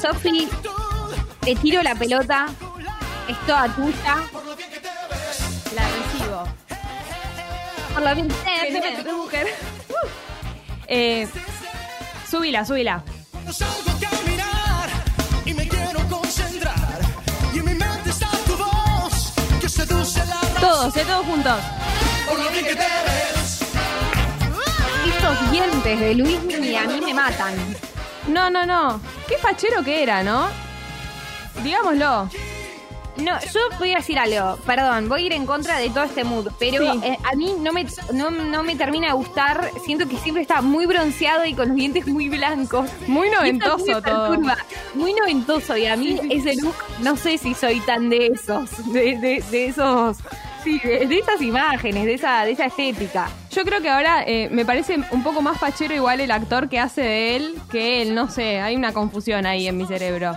Sofi, te tiro la pelota. Es toda tuya. La recibo. Por lo bien. Vení, mujer. Eh, súbila, súbila. Salgo a caminar y me quiero concentrar. Y en mi mente está tu voz que seduce la razón. Todos, eh, todos juntos. Por lo bien que te ves. Estos dientes de Luis Miguel a mí me matan. No, no, no. Qué fachero que era, ¿no? Digámoslo. No, yo voy a decir algo, perdón, voy a ir en contra de todo este mood, pero Sí. eh, a mí no me, no, no me termina de gustar, siento que siempre está muy bronceado y con los dientes muy blancos. Muy noventoso todo. perturba, Muy noventoso y a mí ese look, no sé si soy tan de esos, de, de, de esos, sí, de, de esas imágenes, de esa, de esa estética. Yo creo que ahora eh, me parece un poco más fachero igual el actor que hace de él que él, no sé, hay una confusión ahí en mi cerebro.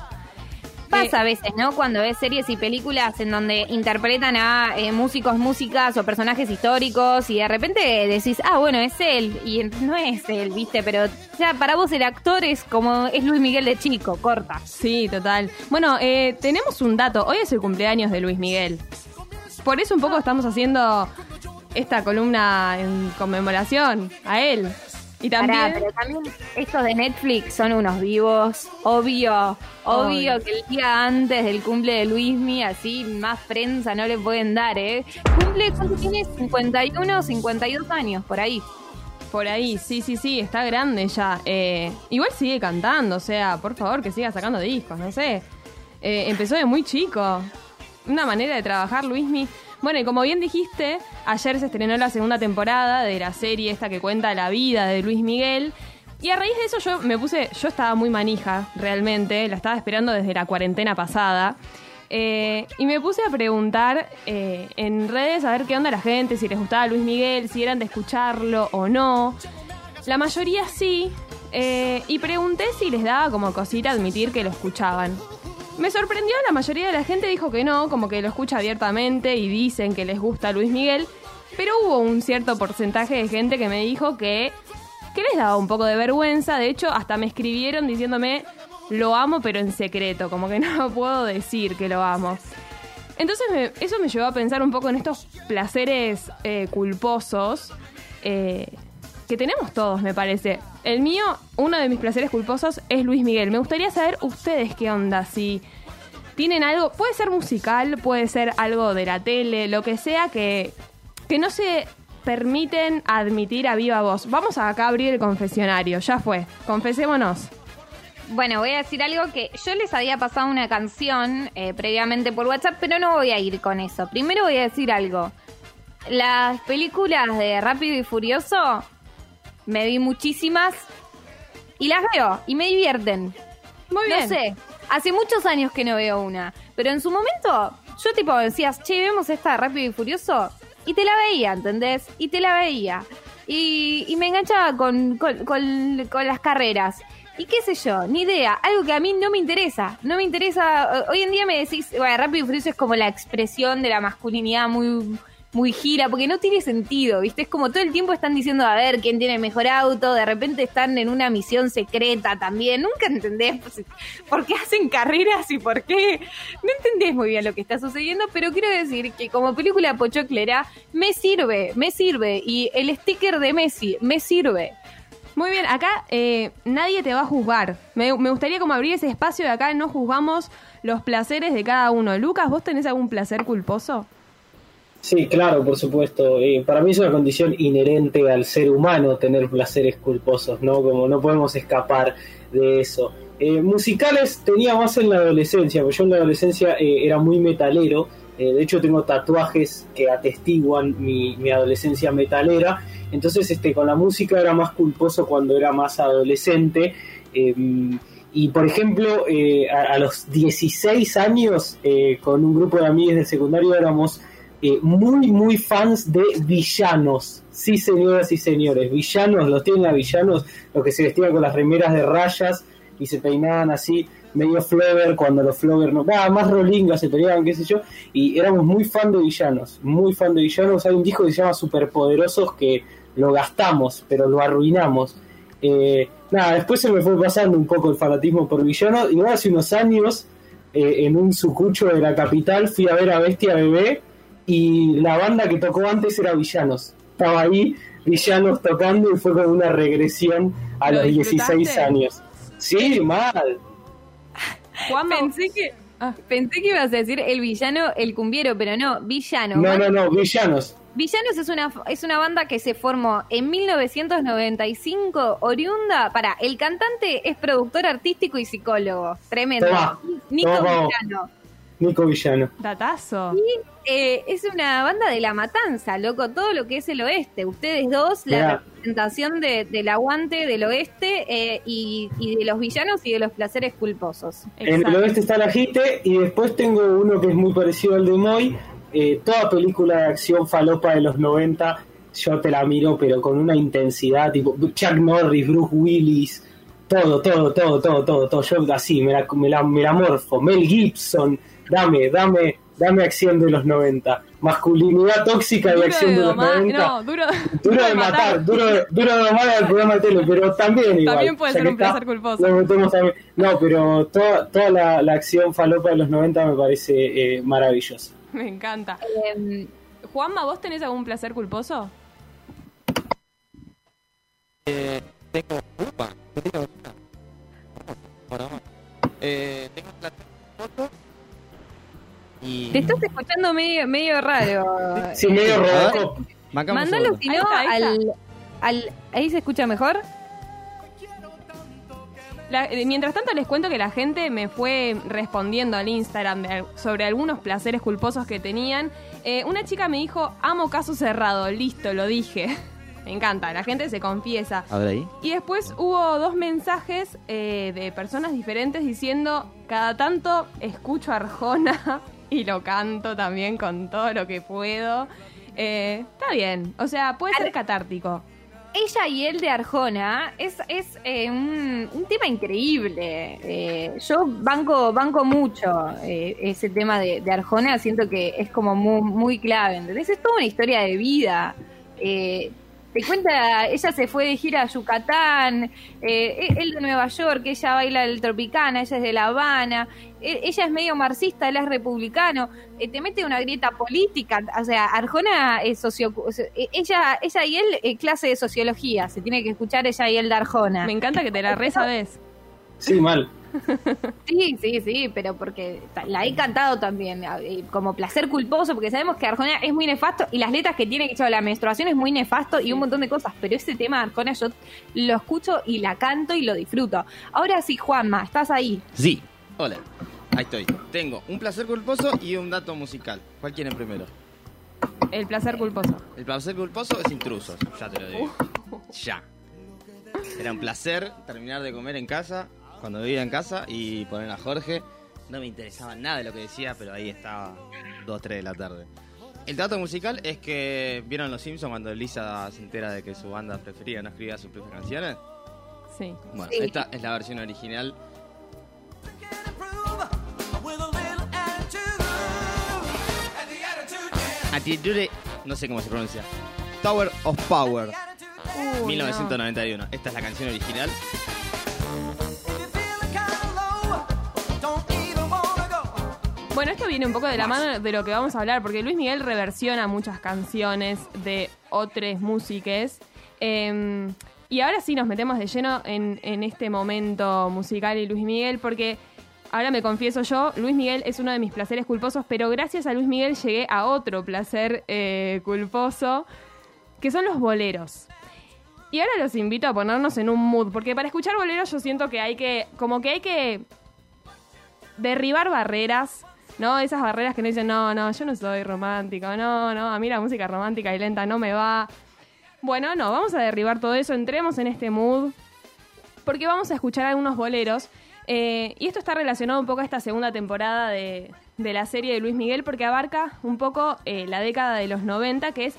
Pasa a veces, ¿no? Cuando ves series y películas en donde interpretan a eh, músicos, músicas o personajes históricos y de repente decís, ah, bueno, es él. Y no es él, ¿viste? Pero ya para vos el actor es como es Luis Miguel de chico, corta. Sí, total. Bueno, eh, tenemos un dato. Hoy es el cumpleaños de Luis Miguel. Por eso un poco estamos haciendo esta columna en conmemoración a él. Y también... Pará, pero también estos de Netflix son unos vivos, obvio, obvio que el día antes del cumple de Luismi, así más prensa no le pueden dar, ¿eh? Cumple, ¿cuánto tiene? 51, 52 años, por ahí. Por ahí, sí, sí, sí, está grande ya. Eh, igual sigue cantando, o sea, por favor, que siga sacando discos, no sé. Eh, empezó de muy chico. Una manera de trabajar, Luismi. Bueno, y como bien dijiste, ayer se estrenó la segunda temporada de la serie esta que cuenta la vida de Luis Miguel. Y a raíz de eso yo me puse, yo estaba muy manija, realmente, la estaba esperando desde la cuarentena pasada. Eh, y me puse a preguntar eh, en redes a ver qué onda la gente, si les gustaba Luis Miguel, si eran de escucharlo o no. La mayoría sí. eh, y pregunté si les daba como cosita admitir que lo escuchaban. Me sorprendió, la mayoría de la gente dijo que no, como que lo escucha abiertamente y dicen que les gusta Luis Miguel. Pero hubo un cierto porcentaje de gente que me dijo que, que les daba un poco de vergüenza. De hecho, hasta me escribieron diciéndome lo amo pero en secreto, como que no puedo decir que lo amo. Entonces me- eso me llevó a pensar un poco en estos placeres eh, culposos eh, que tenemos todos, me parece. El mío, uno de mis placeres culposos es Luis Miguel. Me gustaría saber ustedes qué onda, si tienen algo, puede ser musical, puede ser algo de la tele, lo que sea que, que no se permiten admitir a viva voz. Vamos a abrir el confesionario, ya fue, confesémonos. Bueno, voy a decir algo que yo les había pasado una canción eh, previamente por WhatsApp, pero no voy a ir con eso. Primero voy a decir algo. Las películas de Rápido y Furioso me vi muchísimas y las veo y me divierten. Muy bien. No sé, hace muchos años que no veo una, pero en su momento yo tipo decías, che, vemos esta Rápido y Furioso y te la veía, ¿entendés? Y te la veía. Y, y me enganchaba con, con, con- con las carreras. Y qué sé yo, ni idea, algo que a mí no me interesa, no me interesa, hoy en día me decís, bueno, Rápido y Furioso es como la expresión de la masculinidad muy muy gira, porque no tiene sentido, ¿viste? Es como todo el tiempo están diciendo a ver quién tiene el mejor auto, de repente están en una misión secreta también, nunca entendés pues, por qué hacen carreras y por qué. No entendés muy bien lo que está sucediendo, pero quiero decir que como película pochoclera me sirve, me sirve, y el sticker de Messi me sirve. Muy bien, acá eh, nadie te va a juzgar. Me, me gustaría como abrir ese espacio de acá, no juzgamos los placeres de cada uno. Lucas, ¿vos tenés algún placer culposo? Sí, claro, por supuesto. Eh, para mí es una condición inherente al ser humano tener placeres culposos, ¿no? Como no podemos escapar de eso. Eh, musicales tenía más en la adolescencia, porque yo en la adolescencia eh, era muy metalero. Eh, de hecho, tengo tatuajes que atestiguan mi, mi adolescencia metalera. Entonces, este, con la música era más culposo cuando era más adolescente. Eh, y por ejemplo, eh, a, a los 16 años, eh, con un grupo de amigos del secundario éramos eh, muy, muy fans de villanos. Sí, señoras y señores, villanos, los tienen a villanos, los que se vestían con las remeras de rayas y se peinaban así, medio flogger, cuando los flogger no, nada más rolingas se peinaban, qué sé yo, y éramos muy fan de villanos, muy fan de villanos. Hay un disco que se llama Superpoderosos que lo gastamos, pero lo arruinamos. Eh, nada, después se me fue pasando un poco el fanatismo por villano. Y hace unos años, eh, en un sucucho de la capital, fui a ver a Bestia Bebé y la banda que tocó antes era Villanos. Estaba ahí, Villanos tocando y fue como una regresión a ¿Lo los 16 disfrutaste? años. Sí, mal. Juanma, Pensé que, Ah. pensé que ibas a decir el villano, el cumbiero, pero no, villano. No, no, no, Villanos. Villanos es una, es una banda que se formó en 1995, oriunda. Para, el cantante es productor artístico y psicólogo. Tremendo. Toma, Nico toma. Villano. Nico Villano. datazo. Eh, es una banda de la matanza, loco, todo lo que es el oeste. Ustedes dos, la representación de- del aguante del oeste eh, y, y de los villanos y de los placeres culposos. En el oeste está la Jite y después tengo uno que es muy parecido al de Moy. Eh, toda película de acción falopa de los 90, yo te la miro, pero con una intensidad, tipo Chuck Norris, Bruce Willis, todo, todo, todo, todo, todo, todo. Yo así, me la, me la, me la morfo. Mel Gibson, dame, dame, dame acción de los 90. Masculinidad tóxica y Duro acción de de, los domar, 90. no, duro, Duro de matar, duro de, duro de domar al programa de tele, pero también igual. También puede ser un placer culposo. lo metemos también. No, pero toda, toda la, la acción falopa de los 90 me parece eh, maravillosa. Me encanta. Eh, Juanma, ¿vos tenés algún placer culposo? Eh, tengo. Upa, ¿qué tengo? Bueno, eh, tengo un placer foto y. te estás escuchando medio, medio raro. Sí, medio. Bancame un Mándalo si no al, al. ¿Ahí se escucha mejor? La- eh, mientras tanto les cuento que la gente me fue respondiendo al Instagram de sobre algunos placeres culposos que tenían. Eh, una chica me dijo, amo caso cerrado, listo, lo dije. me encanta, la gente se confiesa. A ver ahí. Y después hubo dos mensajes eh, de personas diferentes diciendo, cada tanto escucho a Arjona y lo canto también con todo lo que puedo. Eh, está bien, o sea, puede ser catártico. Ella y él de Arjona es, es eh, un, un tema increíble. Eh, yo banco, banco mucho ese tema de, de Arjona, siento que es como muy, muy clave, ¿entendés? Es toda una historia de vida. Te cuenta, ella se fue de gira a Yucatán, eh, él de Nueva York, ella baila el Tropicana, ella es de La Habana, eh, ella es medio marxista, él es republicano, eh, te mete una grieta política, o sea, Arjona es socio, eh, ella, ella y él eh, clase de sociología, se tiene que escuchar ella y él de Arjona. Me encanta que te la resabes. Sí, mal. Sí, sí, sí, pero porque la he cantado también eh, como placer culposo, porque sabemos que Arjona es muy nefasto y las letras que tiene que la menstruación es muy nefasto y un montón de cosas, pero ese tema de Arjona yo lo escucho y la canto y lo disfruto. Ahora sí, Juanma, estás ahí. Sí. Hola. Ahí estoy. Tengo un placer culposo y un dato musical. ¿Cuál quieren primero? El placer culposo. El placer culposo es intrusos, ya te lo digo. Ya. Era un placer terminar de comer en casa, cuando vivía en casa, y poner a Jorge. No me interesaba nada de lo que decía, pero ahí estaba 2, 3 de la tarde. El dato musical es que, ¿vieron Los Simpsons cuando Lisa se entera de que su banda preferida no escribía sus propias canciones? Sí. Bueno, Sí. esta es la versión original. Attitude, no sé cómo se pronuncia. Tower of Power, Uy, 1991. Esta es la canción original. Bueno, esto viene un poco de la mano de lo que vamos a hablar, porque Luis Miguel reversiona muchas canciones de otras músicas. Eh, y ahora sí nos metemos de lleno en, en este momento musical y Luis Miguel, porque ahora me confieso yo, Luis Miguel es uno de mis placeres culposos, pero gracias a Luis Miguel llegué a otro placer eh, culposo, que son los boleros. Y ahora los invito a ponernos en un mood, porque para escuchar boleros yo siento que hay que, como que hay que derribar barreras, ¿no? Esas barreras que nos dicen, no, no, yo no soy romántico, no, no, a mí la música romántica y lenta no me va. Bueno, no, vamos a derribar todo eso, entremos en este mood, porque vamos a escuchar algunos boleros. eh, y esto está relacionado un poco a esta segunda temporada de, de la serie de Luis Miguel, porque abarca un poco eh, la década de los 90, que es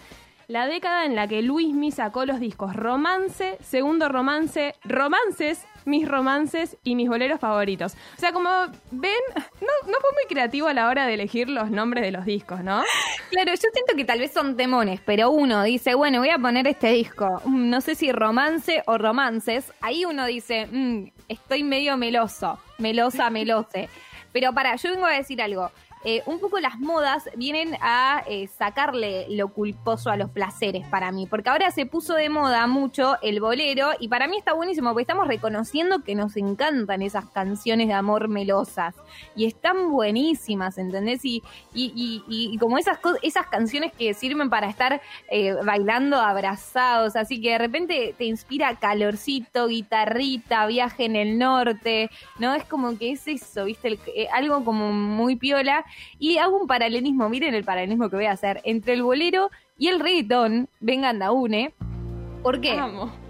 la década en la que Luismi sacó los discos Romance, Segundo Romance, Romances mis romances y mis boleros favoritos. O sea, como ven, no, fue muy creativo a la hora de elegir los nombres de los discos, ¿no? Claro, yo siento que tal vez son temones, pero uno dice, bueno, voy a poner este disco. Mm, No sé si romance o romances. Ahí uno dice, mm, estoy medio meloso, melosa, melose. Pero para, yo vengo a decir algo. Eh, un poco las modas vienen a eh, sacarle lo culposo a los placeres para mí, porque ahora se puso de moda mucho el bolero y para mí está buenísimo porque estamos reconociendo que nos encantan esas canciones de amor melosas y están buenísimas, ¿entendés? Y, y, y, y como esas, esas canciones que sirven para estar eh, bailando abrazados, así que de repente te inspira calorcito, guitarrita, viaje en el norte, ¿no? Es como que es eso, ¿viste? El- eh, algo como muy piola. Y hago un paralelismo, miren el paralelismo que voy a hacer, entre el bolero y el reggaetón, vengan da une. ¿Por qué? Amo.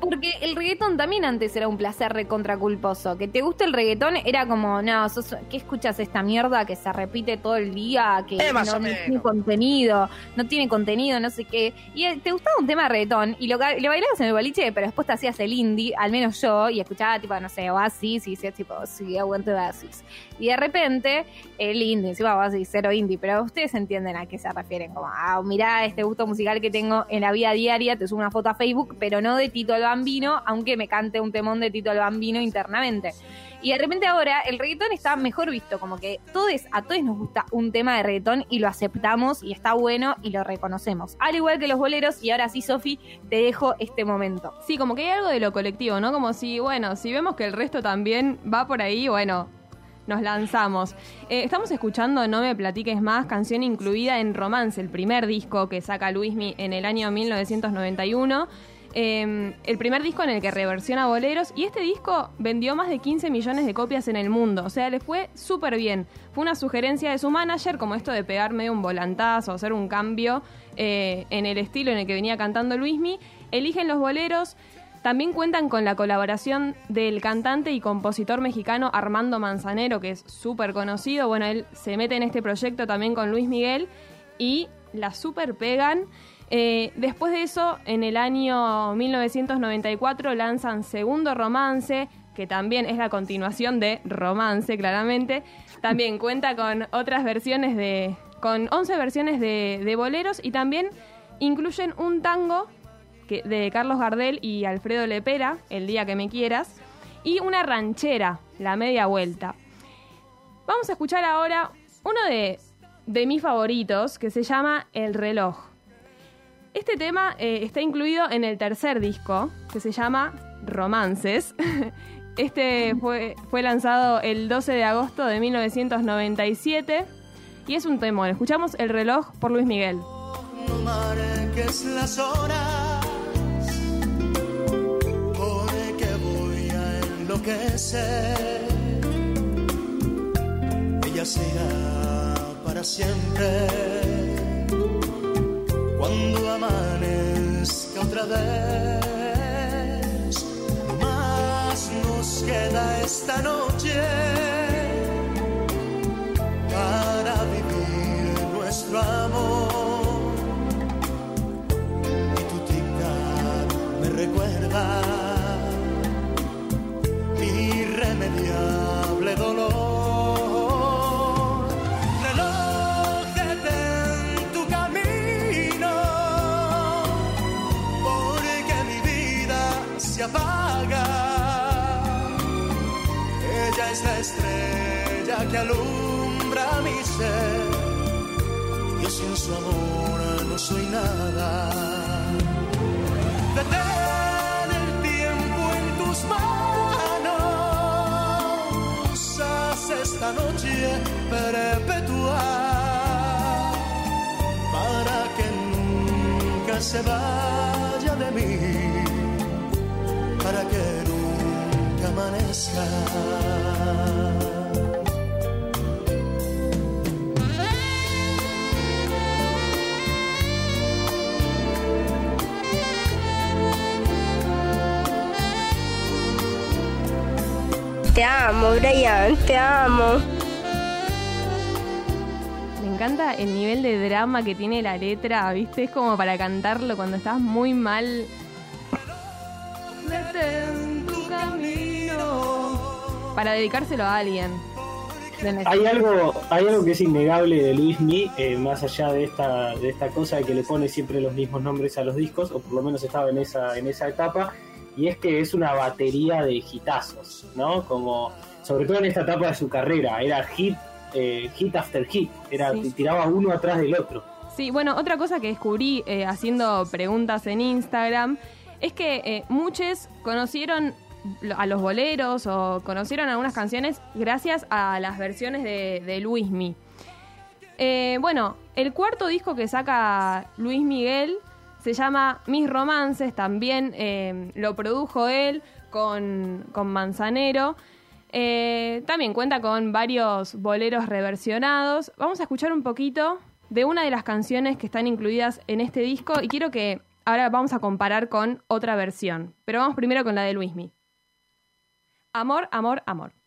Porque el reggaetón también antes era un placer recontra culposo. Que te guste el reggaetón era como, no, sos, ¿qué escuchas esta mierda que se repite todo el día? Que Eh, no, tiene contenido, no tiene contenido, no sé qué. Y eh, te gustaba un tema de reggaetón y lo, bailabas en el boliche, pero después te hacías el indie, al menos yo, y escuchaba tipo, no sé, Oasis, y decía tipo, sí, aguante Oasis. Y de repente, el indie, encima Oasis, cero indie, pero ustedes entienden a qué se refieren. Como, ah, mirá este gusto musical que tengo en la vida diaria, te subo una foto a Facebook, pero no de Tito Bambino, aunque me cante un temón de Tito el Bambino internamente. Y de repente ahora el reggaetón está mejor visto, como que todos, a todos nos gusta un tema de reggaetón y lo aceptamos y está bueno y lo reconocemos. Al igual que los boleros, y ahora sí, Sofi, te dejo este momento. Sí, como que hay algo de lo colectivo, ¿no? Como si, bueno, si vemos que el resto también va por ahí, bueno, nos lanzamos. Eh, estamos escuchando No me platiques más, canción incluida en Romance, el primer disco que saca Luismi en el año 1991. Eh, el primer disco en el que reversiona boleros y este disco vendió más de 15 millones de copias en el mundo, o sea, le fue súper bien. Fue una sugerencia de su manager, como esto de pegar medio un volantazo, hacer un cambio eh, en el estilo en el que venía cantando Luismi. Eligen los boleros, también cuentan con la colaboración del cantante y compositor mexicano Armando Manzanero, que es súper conocido. Bueno, él se mete en este proyecto también con Luis Miguel y la super pegan. Eh, después de eso, en el año 1994 lanzan Segundo Romance, que también es la continuación de Romance, claramente. También cuenta con otras versiones de. con 11 versiones de, de boleros y también incluyen un tango que- de Carlos Gardel y Alfredo Lepera, El día que me quieras, y una ranchera, La media vuelta. Vamos a escuchar ahora uno de, de mis favoritos que se llama El reloj. Este tema eh, está incluido en el tercer disco que se llama Romances. Este fue, lanzado el 12 de agosto de 1997 y es un temor. Escuchamos El reloj por Luis Miguel. No marques las horas, porque voy a enloquecer. Ella será para siempre. Cuando amanezca otra vez, no más nos queda esta noche para vivir nuestro amor. Se vaya de mí. Para que nunca amanezca. Te amo, Brian, te amo. Encanta el nivel de drama que tiene la letra, ¿viste? Es como para cantarlo cuando estás muy mal. Para dedicárselo a alguien. Hay algo, hay algo que es innegable de Luismi, eh, más allá de esta, de esta cosa de que le pone siempre los mismos nombres a los discos, o por lo menos estaba en esa, en esa etapa, y es que es una batería de hitazos, ¿no? Como, sobre todo en esta etapa de su carrera, era hit, eh, hit after hit, era, Sí. tiraba uno atrás del otro. Sí, bueno, otra cosa que descubrí eh, haciendo preguntas en Instagram es que eh, muchos conocieron a los boleros o conocieron algunas canciones gracias a las versiones de, de Luismi. Eh, bueno, el cuarto disco que saca Luis Miguel se llama Mis Romances, también eh, lo produjo él con, con Manzanero. Eh, también cuenta con varios boleros reversionados. Vamos a escuchar un poquito de una de las canciones que están incluidas en este disco y quiero que ahora vamos a comparar con otra versión. Pero vamos primero con la de Luismi. Amor, amor, amor. Amor,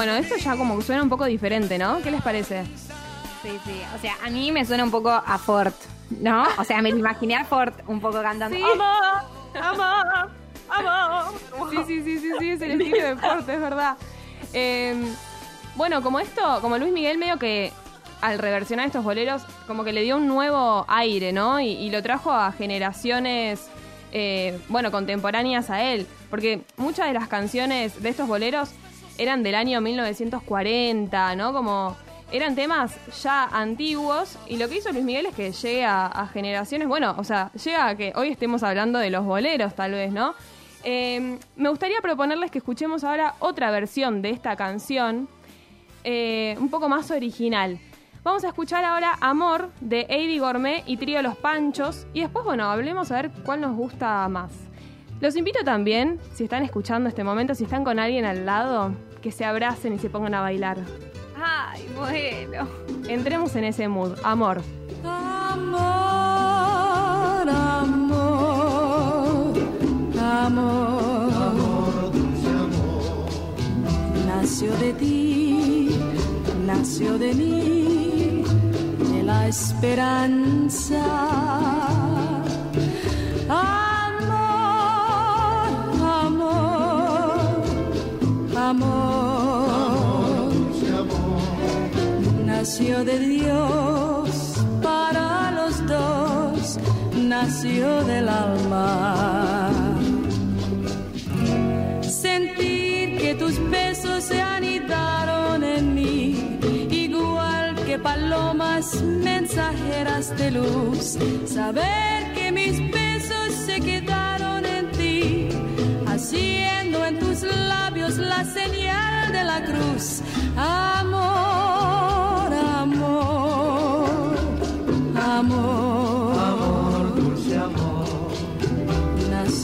Bueno, esto ya como que suena un poco diferente, ¿no? ¿Qué les parece? Sí, sí. O sea, a mí me suena un poco a Ford, ¿no? O sea, me imaginé a Ford un poco cantando. Sí. ¡Amor! ¡Amor! ¡Amor! Sí, sí, sí, sí, sí, es el estilo de deporte, es verdad. Eh, bueno, como esto, como Luis Miguel medio que al reversionar estos boleros, como que le dio un nuevo aire, ¿no? Y, y lo trajo a generaciones, eh, bueno, contemporáneas a él. Porque muchas de las canciones de estos boleros eran del año 1940, ¿no? Como eran temas ya antiguos y lo que hizo Luis Miguel es que llegue a, generaciones, bueno, o sea, llega a que hoy estemos hablando de los boleros tal vez, ¿no? Eh, me gustaría proponerles que escuchemos ahora otra versión de esta canción, eh, un poco más original. Vamos a escuchar ahora Amor de Eddie Gourmet y Trío Los Panchos y después, bueno, hablemos a ver cuál nos gusta más. Los invito también, si están escuchando este momento, si están con alguien al lado, que se abracen y se pongan a bailar. Ay, bueno. Entremos en ese mood. Amor. Amor, amor, amor, nació de ti, nació de mí, de la esperanza. Nació de Dios para los dos, nació del alma. Sentir que tus besos se anidaron en mí, igual que palomas mensajeras de luz. Saber que mis besos se quedaron en ti, haciendo en tus labios la señal de la cruz. Amor,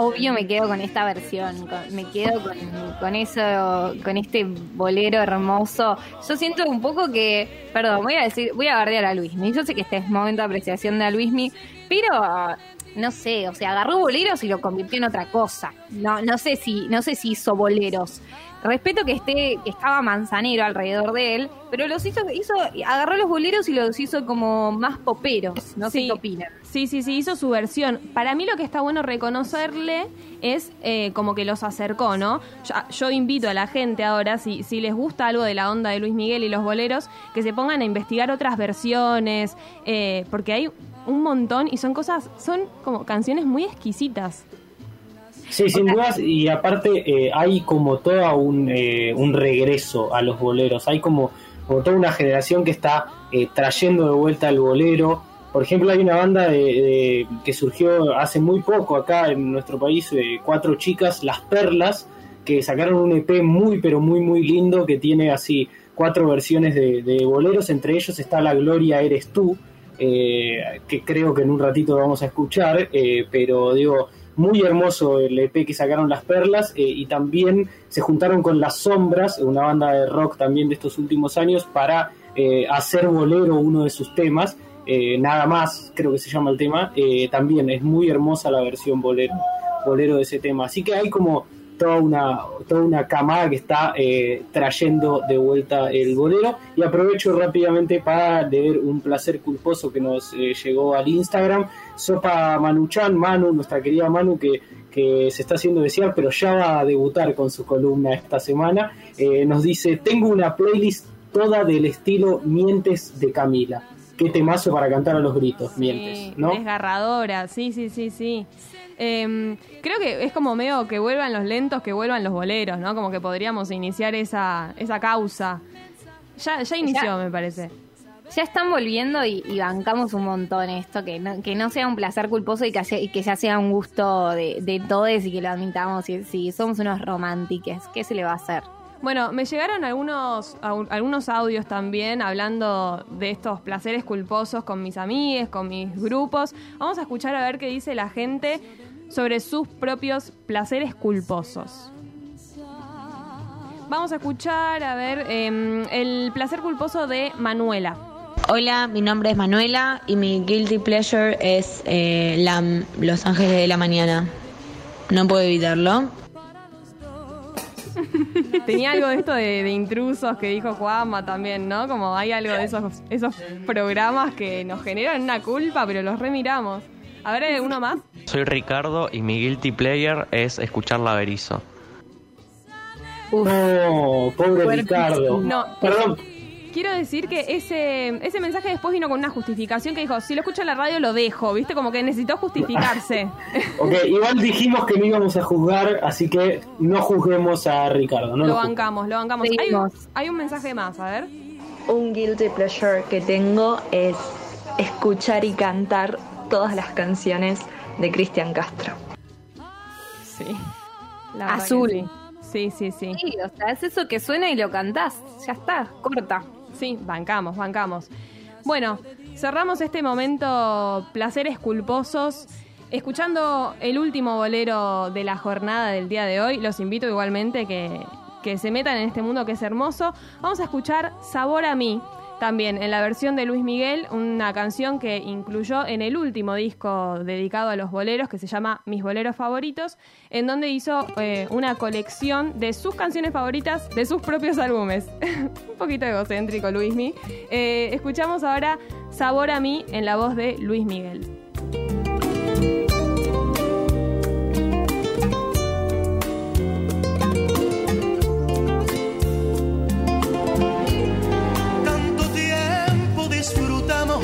Obvio me quedo con esta versión, con- me quedo con, eso, con este bolero hermoso. Yo siento un poco que, perdón, voy a decir, voy a bardear a Luismi. Yo sé que este es momento de apreciación de Luismi, pero no sé, o sea, agarró boleros y lo convirtió en otra cosa. No, no sé si, no sé si hizo boleros. Respeto que esté, que estaba manzanero alrededor de él, pero los hizo, hizo, agarró los boleros y los hizo como más poperos. No sé Sí. qué opinan. Sí, sí, sí, hizo su versión. Para mí lo que está bueno reconocerle es eh, como que los acercó, ¿no? Yo, yo invito a la gente ahora, si, si les gusta algo de la onda de Luis Miguel y los boleros, que se pongan a investigar otras versiones, eh, porque hay un montón y son cosas, son como canciones muy exquisitas. Sí, sin dudas, y aparte eh, hay como toda un, eh, un regreso a los boleros, hay como, como toda una generación que está eh, trayendo de vuelta el bolero. Por ejemplo, hay una banda de, de- que surgió hace muy poco acá en nuestro país, cuatro chicas, Las Perlas, que sacaron un EP muy, pero muy, muy lindo, que tiene así cuatro versiones de, de boleros, entre ellos está La Gloria Eres Tú, eh, que creo que en un ratito vamos a escuchar, eh, pero digo, muy hermoso el EP que sacaron Las Perlas eh, y también se juntaron con Las Sombras, una banda de rock también de estos últimos años, para hacer bolero uno de sus temas. nada más, creo que se llama el tema. también es muy hermosa la versión bolero, bolero de ese tema. Así que hay como toda una, toda una camada que está eh, trayendo de vuelta el bolero. Y aprovecho rápidamente para leer un placer culposo que nos eh, llegó al Instagram. Sopa Manuchan, Manu, nuestra querida Manu, que, que se está haciendo desear, pero ya va a debutar con su columna esta semana. eh, nos dice: Tengo una playlist toda del estilo Mientes de Camila. Qué temazo para cantar a los gritos, Mientes, ¿no? Desgarradora, sí, sí, sí, sí. Em, creo que es como medio que vuelvan los lentos, que vuelvan los boleros, ¿no? Como que podríamos iniciar esa, esa causa. Ya, ya inició, Ya. me parece. Ya están volviendo y, y bancamos un montón esto, que no, que no sea un placer culposo y que, y que ya sea un gusto de, de todos y que lo admitamos. Sí, somos unos románticos. ¿Qué se le va a hacer? Bueno, me llegaron algunos, algunos audios también hablando de estos placeres culposos con mis amigues, con mis grupos. Vamos a escuchar a ver qué dice la gente sobre sus propios placeres culposos. Vamos a escuchar, a ver, em, el placer culposo de Manuela. Hola, mi nombre es Manuela y mi guilty pleasure es eh, la- Los Ángeles de la Mañana. No puedo evitarlo. Tenía algo de esto de, de intrusos que dijo Juanma también, ¿no? Como hay algo de esos, esos programas que nos generan una culpa, pero los remiramos. A ver, ¿hay uno más? Soy Ricardo y mi guilty player es escuchar la Berizo. No, pobre Ricardo. No. Perdón, Quiero decir que ese, ese mensaje después vino con una justificación que dijo, si lo escucho en la radio lo dejo, ¿viste? Como que necesitó justificarse. Ok, igual dijimos que no íbamos a juzgar, así que no juzguemos a Ricardo. No lo bancamos, lo bancamos. Hay un mensaje más, a ver. Un guilty pleasure que tengo es escuchar y cantar todas las canciones de Cristian Castro. Sí. La verdad que Azul. Sí, sí, sí. sí. Sí, o sea, es eso que suena y lo cantás. Ya está, corta. Sí, bancamos, bancamos. Bueno, cerramos este momento placeres culposos. Escuchando el último bolero de la jornada del día de hoy, los invito igualmente que, que se metan en este mundo que es hermoso. Vamos a escuchar Sabor a mí, también en la versión de Luis Miguel, una canción que incluyó en el último disco dedicado a los boleros, que se llama Mis Boleros Favoritos, en donde hizo eh, una colección de sus canciones favoritas de sus propios álbumes. Un poquito egocéntrico, Luismi. Eh, escuchamos ahora Sabor a mí en la voz de Luis Miguel.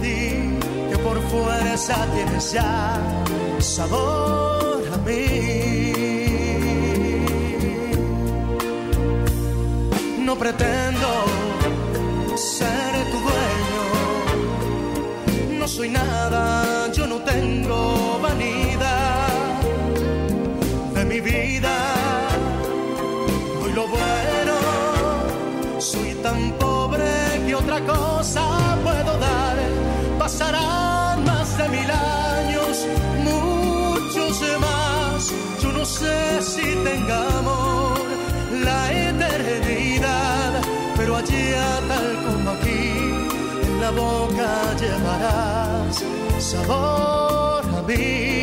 Que por tristeza tienes ya sabor a mí. No pretendo ser tu dueño, no soy nada, yo no tengo vanidad de mi vida. Doy lo bueno, soy tan pobre que otra cosa mil años, muchos más. Yo no sé si tengamos la eternidad, pero allá tal como aquí, en la boca llevarás sabor a mí.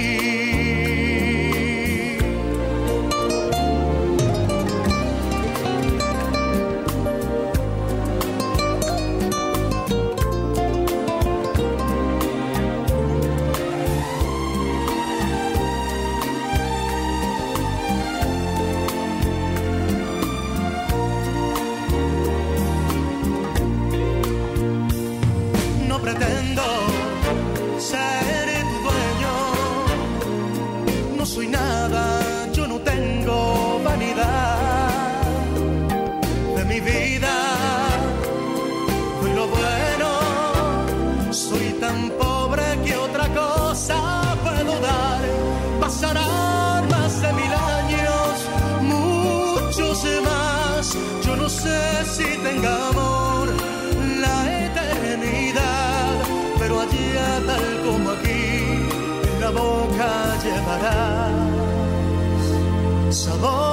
Aquí, en la boca llevarás sabor.